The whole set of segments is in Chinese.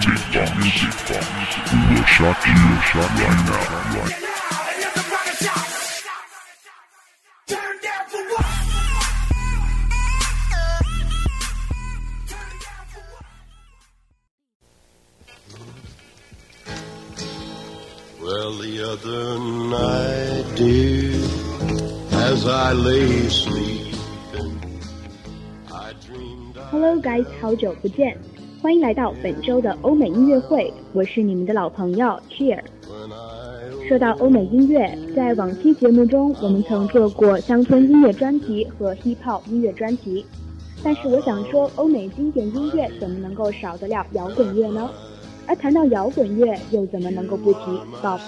Music Box. Music Box. We will shock you, shock right now, right Well, the other night, dear, as I lay sleeping, I dreamed I Hello guys，好久不见， 欢迎来到本周的欧美音乐会，我是你们的老朋友 Cheer。说到欧美音乐，在往期节目中，我们曾做过乡村音乐专题和 hip hop 音乐专题，但是我想说，欧美经典音乐怎么能够少得了摇滚乐呢？而谈到摇滚乐，又怎么能够不提 Bob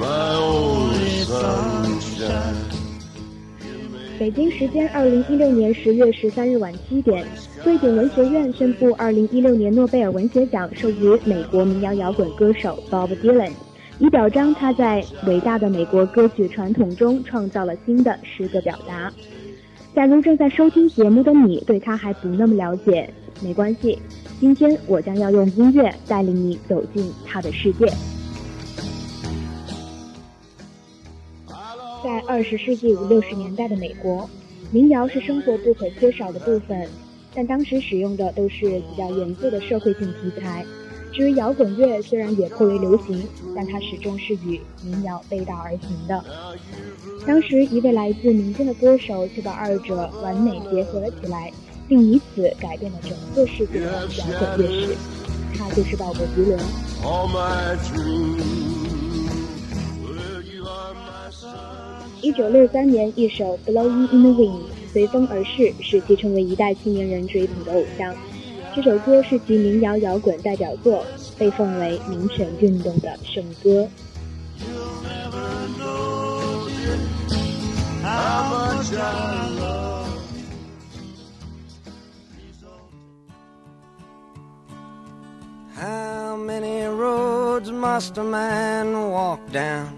only sunshine. 北京时间二零一六年十月十三日晚七点，瑞典文学院宣布，二零一六年诺贝尔文学奖授予美国民谣摇滚歌手 Bob Dylan，以表彰他在伟大的美国歌曲传统中创造了新的诗歌表达。假如正在收听节目的你对他还不那么了解，没关系，今天我将要用音乐带领你走进他的世界。在二十世纪五六十年代的美国，民谣是生活不可缺少的部分，但当时使用的都是比较严肃的社会性题材。至于摇滚乐，虽然也颇为流行，但它始终是与民谣背道而行的。当时，一位来自民间的歌手却把二者完美结合了起来，并以此改变了整个世界的摇滚乐史。他就是鲍勃迪伦。一九六三年，一首《Blowing in the Wind》随风而逝，使其成为一代青年人追捧的偶像。这首歌是其民谣摇滚代表作，被奉为民权运动的圣歌。How much I love How many roads must a man walk down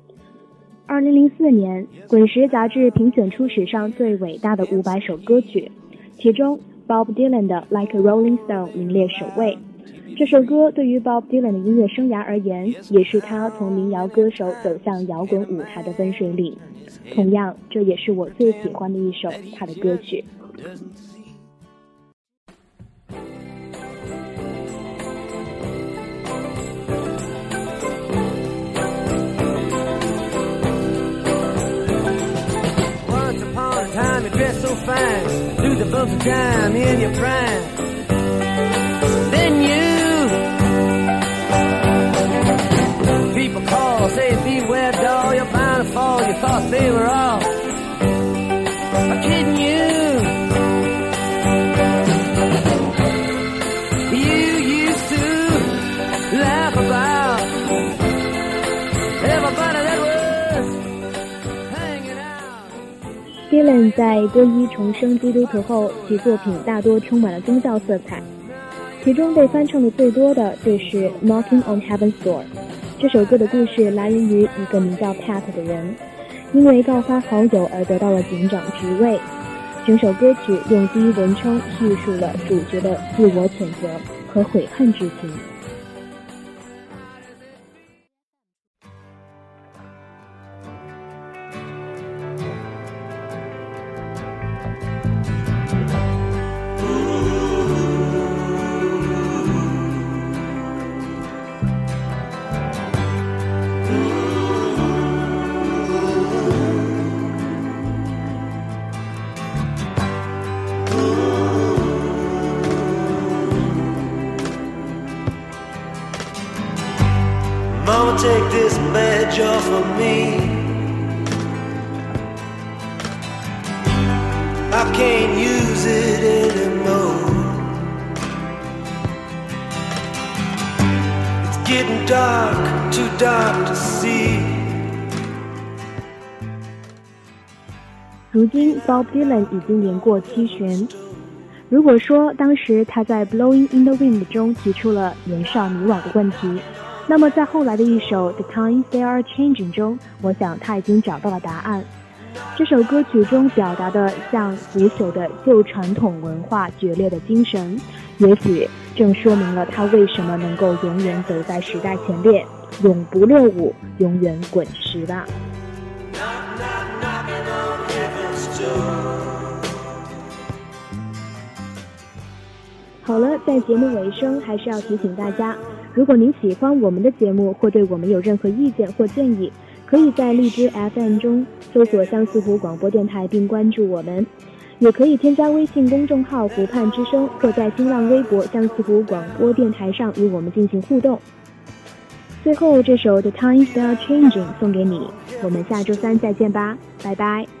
二零零四年，《滚石》杂志评选出史上最伟大的五百首歌曲，其中 Bob Dylan 的《Like a Rolling Stone》名列首位。这首歌对于 Bob Dylan 的音乐生涯而言，也是他从民谣歌手走向摇滚舞台的分水岭。同样，这也是我最喜欢的一首他的歌曲。Of time in your prime. Then you, people call, say beware, doll, you're bound to fall. You thought they were all Dylan 在皈依重生基督徒后，其作品大多充满了宗教色彩。其中被翻唱的最多的就是《Knocking on Heaven's Door》。这首歌的故事来源于一个名叫 Pat 的人，因为告发好友而得到了警长职位。整首歌曲用第一人称叙述了主角的自我谴责和悔恨之情。Take this badge off of me. I can't use it anymore. It's getting dark, too dark to see. 如今，Bob Dylan 已经年过七旬。如果说当时他在《Blowing in the Wind》中提出了年少迷惘的问题，那么在后来的一首《The Times They Are Changing》中，我想他已经找到了答案。这首歌曲中表达的像腐朽的旧传统文化决裂的精神，也许正说明了他为什么能够永远走在时代前列，永不落伍，永远滚石吧。好了，在节目尾声，还是要提醒大家，如果您喜欢我们的节目，或对我们有任何意见或建议，可以在荔枝 FM 中搜索相思湖广播电台并关注我们，也可以添加微信公众号“湖畔之声”，或在新浪微博相思湖广播电台上与我们进行互动。最后，这首《The Times Are Changing》送给你，我们下周三再见吧，拜拜。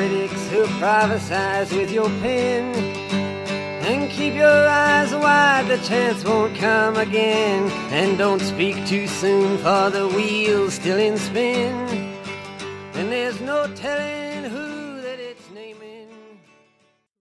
Critics who prophesize with your pen. And keep your eyes wide, the chance won't come again. And don't speak too soon, for the wheel's still in spin. And there's no telling